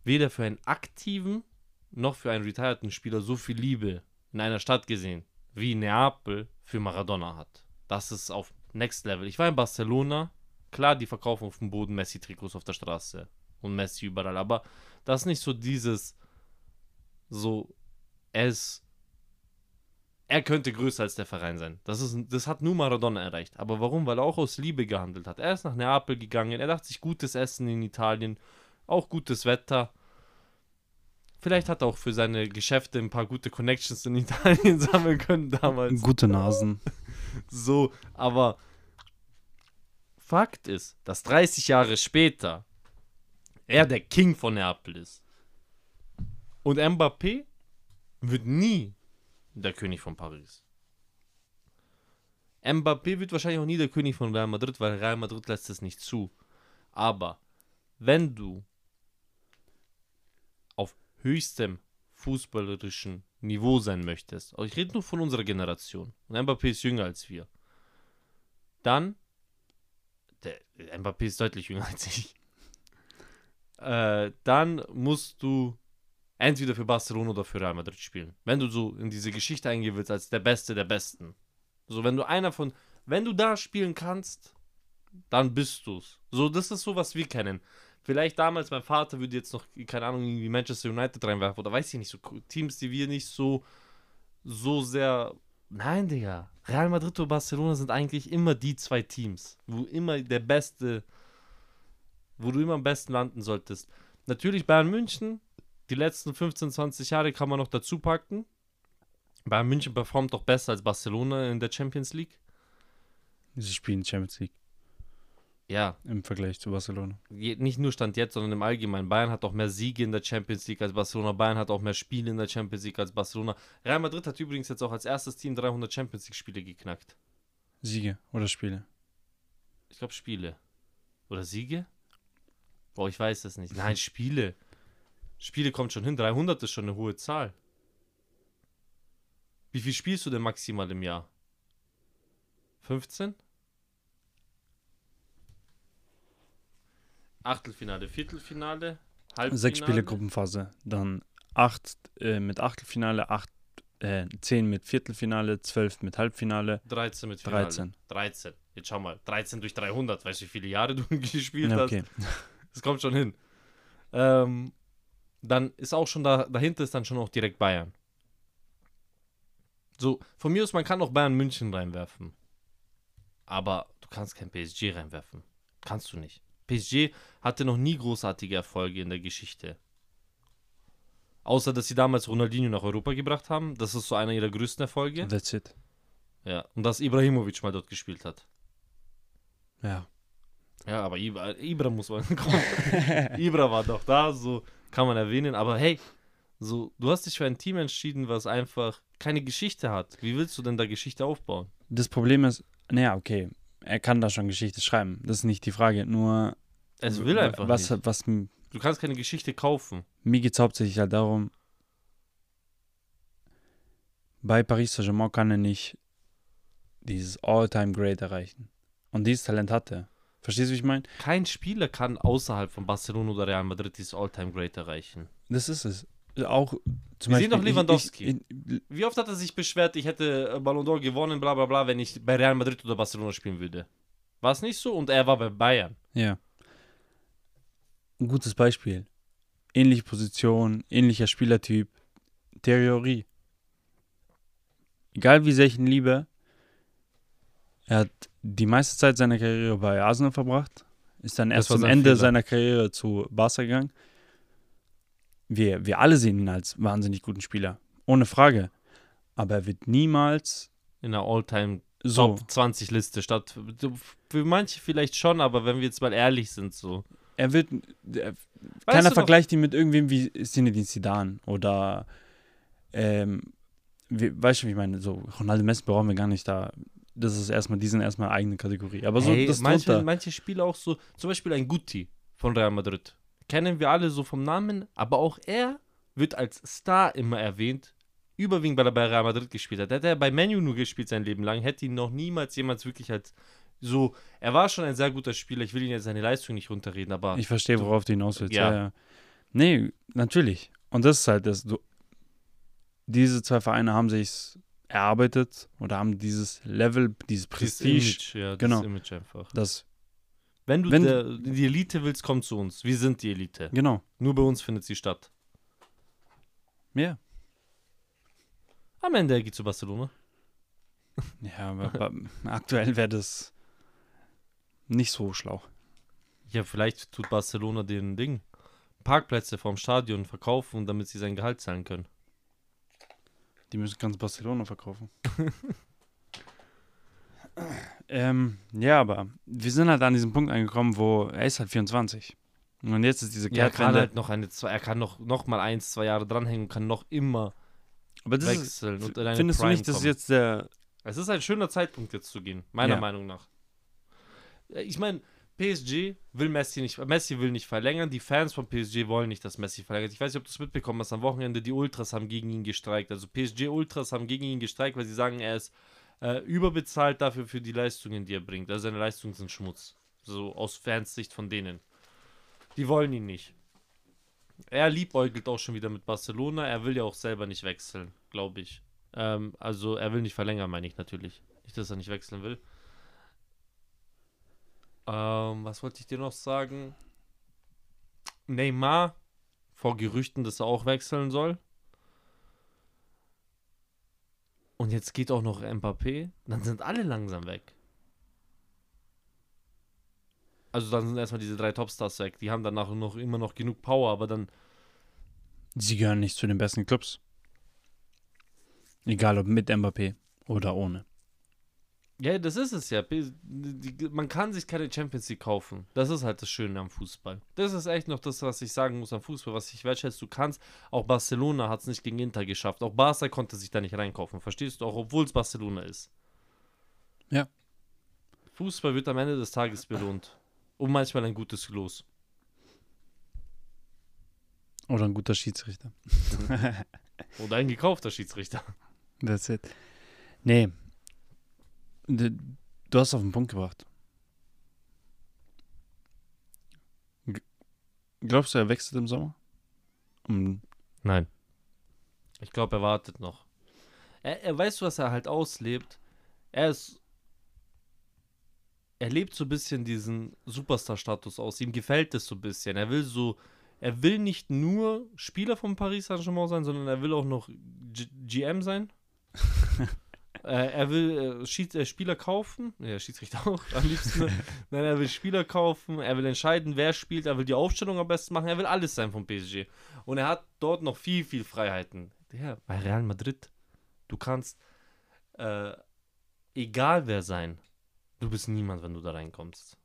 weder für einen aktiven noch für einen retireden Spieler so viel Liebe in einer Stadt gesehen, wie Neapel für Maradona hat. Das ist auf Next Level. Ich war in Barcelona. Klar, die verkaufen auf dem Boden Messi-Trikots auf der Straße und Messi überall, aber das ist nicht so dieses so ist er könnte größer als der Verein sein. Das, ist, das hat nur Maradona erreicht. Aber warum? Weil er auch aus Liebe gehandelt hat. Er ist nach Neapel gegangen. Er dachte sich gutes Essen in Italien, auch gutes Wetter. Vielleicht hat er auch für seine Geschäfte ein paar gute Connections in Italien sammeln können damals. Gute Nasen. So, aber Fakt ist, dass 30 Jahre später er der King von Neapel ist. Und Mbappé wird nie der König von Paris. Mbappé wird wahrscheinlich auch nie der König von Real Madrid, weil Real Madrid lässt es nicht zu. Aber wenn du höchstem fußballerischen Niveau sein möchtest, also ich rede nur von unserer Generation, und Mbappé ist jünger als wir, dann, der, Mbappé ist deutlich jünger als ich, äh, dann musst du entweder für Barcelona oder für Real Madrid spielen. Wenn du so in diese Geschichte eingehen willst als der Beste der Besten. So, wenn du einer von, wenn du da spielen kannst, dann bist du's. So, das ist so, was wir kennen. Vielleicht damals mein Vater würde jetzt noch, keine Ahnung, irgendwie Manchester United reinwerfen oder weiß ich nicht, so Teams, die wir nicht so, so sehr. Nein, Digga. Real Madrid und Barcelona sind eigentlich immer die zwei Teams, wo immer der beste, wo du immer am besten landen solltest. Natürlich Bayern München, die letzten 15, 20 Jahre kann man noch dazu packen. Bayern München performt doch besser als Barcelona in der Champions League. Sie spielen Champions League Ja, im Vergleich zu Barcelona. nicht nur Stand jetzt, sondern im Allgemeinen. Bayern hat auch mehr Siege in der Champions League als Barcelona. Bayern hat auch mehr Spiele in der Champions League als Barcelona. Real Madrid hat übrigens jetzt auch als erstes Team 300 Champions League Spiele geknackt. Siege oder Spiele. Ich glaube Spiele. Oder Siege? Boah, ich weiß es nicht. Nein, Spiele. Spiele kommt schon hin. 300 ist schon eine hohe Zahl. Wie viel spielst du denn maximal im Jahr? 15? Achtelfinale, Viertelfinale, Halbfinale. Sechs Spiele Gruppenphase. Dann acht äh, mit Achtelfinale, acht, äh, zehn mit Viertelfinale, zwölf mit Halbfinale. 13 mit Finale. 13. 13. Jetzt schau mal. 13 durch 300. Weißt du, wie viele Jahre du gespielt Ja, hast? okay. Das kommt schon hin. Ähm, dann ist auch schon da, dahinter ist dann schon auch direkt Bayern. So, von mir aus, man kann auch Bayern München reinwerfen. Aber du kannst kein PSG reinwerfen. Kannst du nicht. PSG hatte noch nie großartige Erfolge in der Geschichte. Außer, dass sie damals Ronaldinho nach Europa gebracht haben. Das ist so einer ihrer größten Erfolge. That's it. Ja. Und dass Ibrahimovic mal dort gespielt hat. Ja. Ja, aber Ibra, Ibra muss man. Komm. Ibra war doch da, so kann man erwähnen. Aber hey, so, du hast dich für ein Team entschieden, was einfach keine Geschichte hat. Wie willst du denn da Geschichte aufbauen? Das Problem ist, naja, okay, er kann da schon Geschichte schreiben. Das ist nicht die Frage. Nur, Es will einfach was, nicht. was m- Du kannst keine Geschichte kaufen. mir geht es hauptsächlich halt darum, bei Paris Saint-Germain kann er nicht dieses All-Time-Great erreichen. Und dieses Talent hat er. Verstehst du, wie ich meine? Kein Spieler kann außerhalb von Barcelona oder Real Madrid dieses All-Time-Great erreichen. Das ist es. Auch zum Wir sehen doch Lewandowski. Ich, ich, Wie oft hat er sich beschwert, ich hätte äh, Ballon d'Or gewonnen, bla bla bla, wenn ich bei Real Madrid oder Barcelona spielen würde? War es nicht so? Und er war bei Bayern. ja. Ein gutes Beispiel. Ähnliche Position, ähnlicher Spielertyp. Theorie. Egal wie sehr ich ihn liebe, er hat die meiste Zeit seiner Karriere bei Arsenal verbracht, ist dann erst sein Ende Fehler. seiner Karriere zu Barca gegangen. Wir, wir alle sehen ihn als wahnsinnig guten Spieler. Ohne Frage. Aber er wird niemals In der All-Time so. Top 20 Liste statt. Für manche vielleicht schon, aber wenn wir jetzt mal ehrlich sind, so. Er wird. Er, Weißt keiner vergleicht ihn mit irgendwem wie Zinedine Zidane oder. Ähm, wie, weißt du, wie ich meine? So, Ronaldo Messi brauchen wir gar nicht da. Das ist erstmal, die sind erstmal eigene Kategorie. Aber so, hey, das manche, manche Spieler auch so, zum Beispiel ein Guti von Real Madrid. Kennen wir alle so vom Namen, aber auch er wird als Star immer erwähnt. Überwiegend, weil er bei Real Madrid gespielt hat. Hätte er bei Menu nur gespielt sein Leben lang, hätte ihn noch niemals jemals wirklich als so. Er war schon ein sehr guter Spieler. Ich will ihn jetzt seine Leistung nicht runterreden, aber Ich verstehe, worauf du hinaus willst. Ja. Ja. ja, Nee, natürlich. Und das ist halt das. Du, diese zwei Vereine haben sich erarbeitet oder haben dieses Level, dieses dieses Prestige, Image, ja, Genau. das Image einfach. das. Wenn du Wenn- der, die Elite willst, komm zu uns. Wir sind die Elite. Genau. Nur bei uns findet sie statt. Ja. Am Ende er geht zu Barcelona. Ja, aber, aber aktuell wäre das nicht so schlau. Ja, vielleicht tut Barcelona den Ding. Parkplätze vorm Stadion verkaufen, damit sie sein Gehalt zahlen können. Die müssen ganz Barcelona verkaufen. ähm, ja, aber wir sind halt an diesem Punkt angekommen, wo er ist halt 24. Und jetzt ist diese Ja, er kann Kehrtwende. halt noch eine, zwei, er kann noch, noch mal eins, zwei Jahre dranhängen und kann noch immer aber das ist, wechseln und in eine findest Prime du nicht, das ist kommen. jetzt der. Es ist ein schöner Zeitpunkt jetzt zu gehen, meiner Ja. Meinung nach. Äh, Ich meine, PSG will Messi nicht, Messi will nicht verlängern, die Fans von PSG wollen nicht, dass Messi verlängert. Ich weiß nicht, ob du es mitbekommen hast, am Wochenende die Ultras haben gegen ihn gestreikt. Also PSG Ultras haben gegen ihn gestreikt, weil sie sagen, er ist äh, überbezahlt dafür für die Leistungen, die er bringt. Also seine Leistungen sind Schmutz. So aus Fans Sicht von denen. Die wollen ihn nicht. Er liebäugelt auch schon wieder mit Barcelona. Er will ja auch selber nicht wechseln, glaube ich. Ähm, also er will nicht verlängern, meine ich natürlich. Nicht, dass er nicht wechseln will. Ähm, was wollte ich dir noch sagen? Neymar vor Gerüchten, dass er auch wechseln soll. Und jetzt geht auch noch Mbappé. Dann sind alle langsam weg. Also dann sind erstmal diese drei Topstars weg. Die haben danach noch immer noch genug Power, aber dann Sie gehören nicht zu den besten Clubs. Egal ob mit Mbappé oder ohne. Ja, das ist es ja. Man kann sich keine Champions League kaufen. Das ist halt das Schöne am Fußball. Das ist echt noch das, was ich sagen muss am Fußball, was ich wertschätze. Du kannst, auch Barcelona hat es nicht gegen Inter geschafft. Auch Barca konnte sich da nicht reinkaufen. Verstehst du? Auch obwohl es Barcelona ist. Ja. Fußball wird am Ende des Tages belohnt. Und manchmal ein gutes Los. Oder ein guter Schiedsrichter. Oder ein gekaufter Schiedsrichter. That's it. Nee. Du hast auf den Punkt gebracht. Glaubst du, er wechselt im Sommer? Um, Nein. Ich glaube, er wartet noch. Er, er weiß, was er halt auslebt. Er ist. Er lebt so ein bisschen diesen Superstar-Status aus. Ihm gefällt es so ein bisschen. Er will so. Er will nicht nur Spieler von Paris Saint-Germain sein, sondern er will auch noch G GM sein. äh, er will äh, Schieds äh, Spieler kaufen. Ja, Schiedsrichter auch am liebsten. ne? Nein, er will Spieler kaufen. Er will entscheiden, wer spielt. Er will die Aufstellung am besten machen. Er will alles sein vom PSG. Und er hat dort noch viel, viel Freiheiten. Ja, bei Real Madrid, du kannst äh, egal wer sein, du bist niemand, wenn du da reinkommst.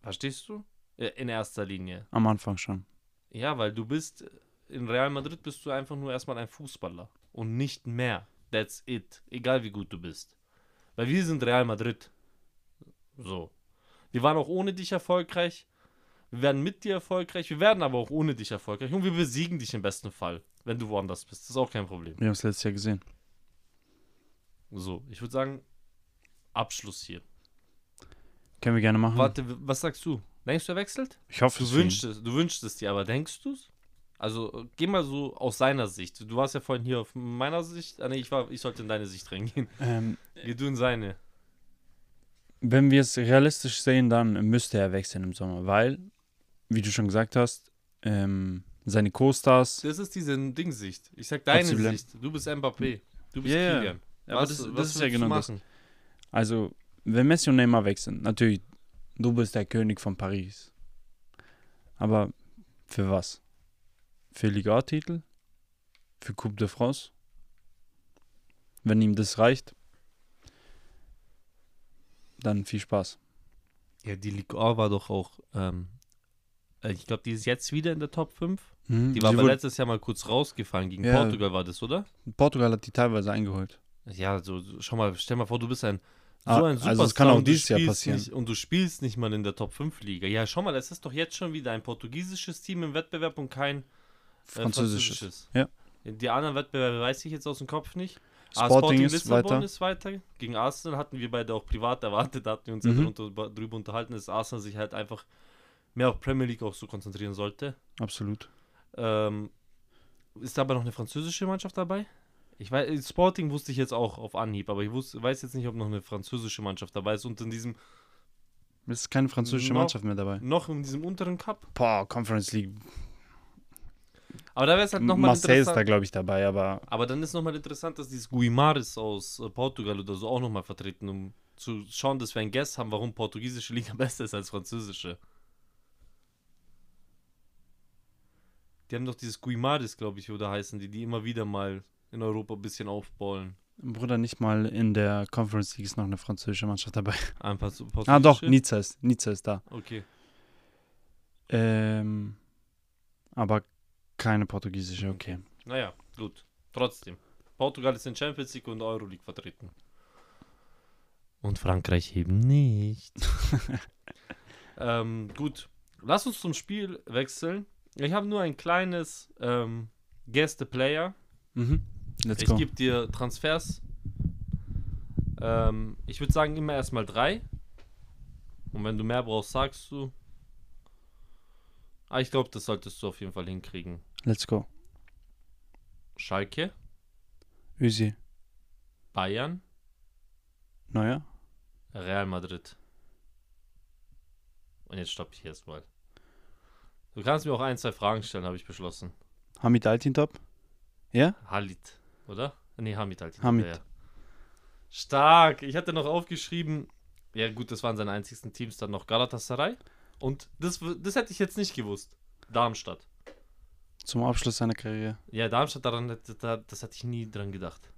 Verstehst du? In erster Linie. am Anfang schon. Ja, weil du bist, in Real Madrid bist du einfach nur erstmal ein Fußballer und nicht mehr. That's it. Egal wie gut du bist. Weil wir sind Real Madrid. So. Wir waren auch ohne dich erfolgreich. Wir werden mit dir erfolgreich. Wir werden aber auch ohne dich erfolgreich. Und wir besiegen dich im besten Fall, wenn du woanders bist. Das ist auch kein Problem. Wir haben es letztes Jahr gesehen. So, ich würde sagen, Abschluss hier. Können wir gerne machen. Warte, was sagst du? Denkst du, er wechselt? Ich hoffe, Du es wünschst es, du wünschst es dir, aber denkst du es? Also, äh, geh mal so aus seiner Sicht. Du warst ja vorhin hier auf meiner Sicht. Ah, nee, ich, war, ich sollte in deine Sicht reingehen. Ähm, Geh du in seine. wenn wir es realistisch sehen, dann müsste er wechseln im Sommer, weil, wie du schon gesagt hast, ähm, seine Co-Stars. Das ist diese Dingsicht. Ich sag deine Absolut. Sicht. Du bist Mbappé. Du bist ja. Kilian. Ja, aber das, das ist ja genau das. Also, wenn Messi und Neymar wechseln, natürlich, du bist der König von Paris. Aber für was? Für Liga-Titel? Für Coupe de France? Wenn ihm das reicht, dann viel Spaß. Ja, die Ligue A war doch auch. Ähm, äh, ich glaube, die ist jetzt wieder in der Top 5. Mhm. Die war aber letztes Jahr mal kurz rausgefallen. Gegen Ja. Portugal war das, oder? Portugal hat die teilweise eingeholt. Ja, so, so, schau mal, stell mal vor, du bist ein so Ah, ein also es Superstar kann auch dieses Jahr passieren. Nicht, und du spielst nicht mal in der Top 5 Liga. Ja, schau mal, es ist doch jetzt schon wieder ein portugiesisches Team im Wettbewerb und kein äh, Französisches. Ja. Die anderen Wettbewerbe weiß ich jetzt aus dem Kopf nicht. Ah, Sporting ist Lissabon weiter. ist weiter. Gegen Arsenal hatten wir beide auch privat erwartet, da hatten wir uns Mhm. drunter, drüber unterhalten, dass Arsenal sich halt einfach mehr auf Premier League auch so konzentrieren sollte. Absolut. Ähm, ist da aber noch eine französische Mannschaft dabei? Ich weiß, Sporting wusste ich jetzt auch auf Anhieb, aber ich wusste, weiß jetzt nicht, ob noch eine französische Mannschaft dabei ist und in diesem, Es ist keine französische Noch- Mannschaft mehr dabei. noch in diesem unteren Cup. Boah, Conference League. Aber da wäre es halt nochmal Marseille ist da, interessant. glaube ich, dabei, aber Aber dann ist nochmal interessant, dass dieses Guimares aus äh, Portugal oder so auch nochmal vertreten, um zu schauen, dass wir ein Guess haben, warum portugiesische Liga besser ist als französische. Die haben doch dieses Guimares, glaube ich, oder heißen die, die immer wieder mal in Europa ein bisschen aufballen. Bruder, nicht mal in der Conference League ist noch eine französische Mannschaft dabei. Ein paar Ah, doch? Nizza ist, Nizza ist da. Okay. Ähm, aber keine portugiesische, okay. Naja, gut. Trotzdem. Portugal ist in Champions League und Euroleague vertreten. Und Frankreich eben nicht. ähm, gut. Lass uns zum Spiel wechseln. Ich habe nur ein kleines ähm, Guest the Player. Mhm. Let's ich gebe dir Transfers. Ähm, ich würde sagen, immer erstmal drei. Und wenn du mehr brauchst, sagst du. Ah, ich glaube, das solltest du auf jeden Fall hinkriegen. Let's go. Schalke, Ösi. Bayern, Neuer? Real Madrid. Und jetzt stoppe ich erstmal. Du kannst mir auch ein, zwei Fragen stellen, habe ich beschlossen. Hamid Altintop? Ja? Halit, oder? Nee, Hamid halt. Hamid. Ja. Stark. Ich hatte noch aufgeschrieben, ja gut, das waren seine einzigsten Teams, dann noch Galatasaray. Und das, das hätte ich jetzt nicht gewusst. Darmstadt. Zum Abschluss seiner Karriere. Ja, Darmstadt, daran, das hätte ich nie dran gedacht.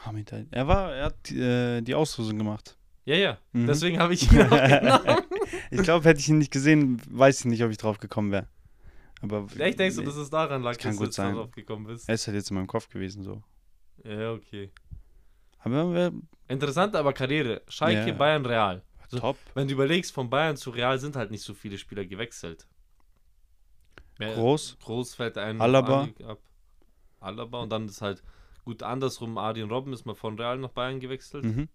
Hamid. Er war, er hat äh, die Auslosung gemacht. Ja, ja. Mhm. Deswegen habe ich ihn auch. Ich glaube, hätte ich ihn nicht gesehen, weiß ich nicht, ob ich drauf gekommen wäre. Aber Echt denkst du, dass es daran lag, dass du sein. darauf gekommen bist? er ist halt jetzt in meinem Kopf gewesen so. Ja, okay. Aber wer, Interessante aber Karriere. Schalke, Ja. Bayern, Real. So, top. Wenn du überlegst, von Bayern zu Real sind halt nicht so viele Spieler gewechselt. Mehr- Groß. Groß fällt ein. Alaba. Ab. Alaba und dann ist halt gut andersrum. Arjen Robben ist mal von Real nach Bayern gewechselt. Mhm.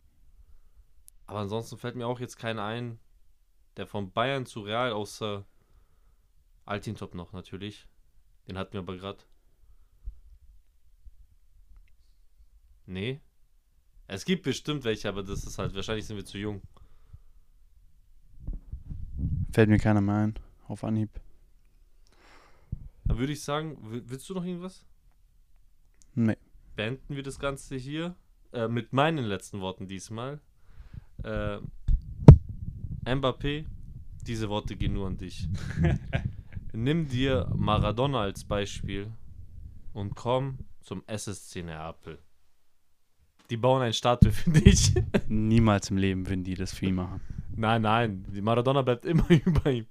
Aber ansonsten fällt mir auch jetzt keiner ein, der von Bayern zu Real außer Altintop noch natürlich. Den hatten wir aber gerade. Nee. Es gibt bestimmt welche, aber das ist halt, wahrscheinlich sind wir zu jung. Fällt mir keiner mehr ein. Auf Anhieb. Dann würde ich sagen, wi- willst du noch irgendwas? Nee. beenden wir das Ganze hier äh, mit meinen letzten Worten diesmal. Äh, Mbappé, diese Worte gehen nur an dich. Nimm dir Maradona als Beispiel und komm zum SSC Neapel. Die bauen ein Statue für dich. Niemals im Leben würden die das für ihn machen. nein, nein, die Maradona bleibt immer über ihm.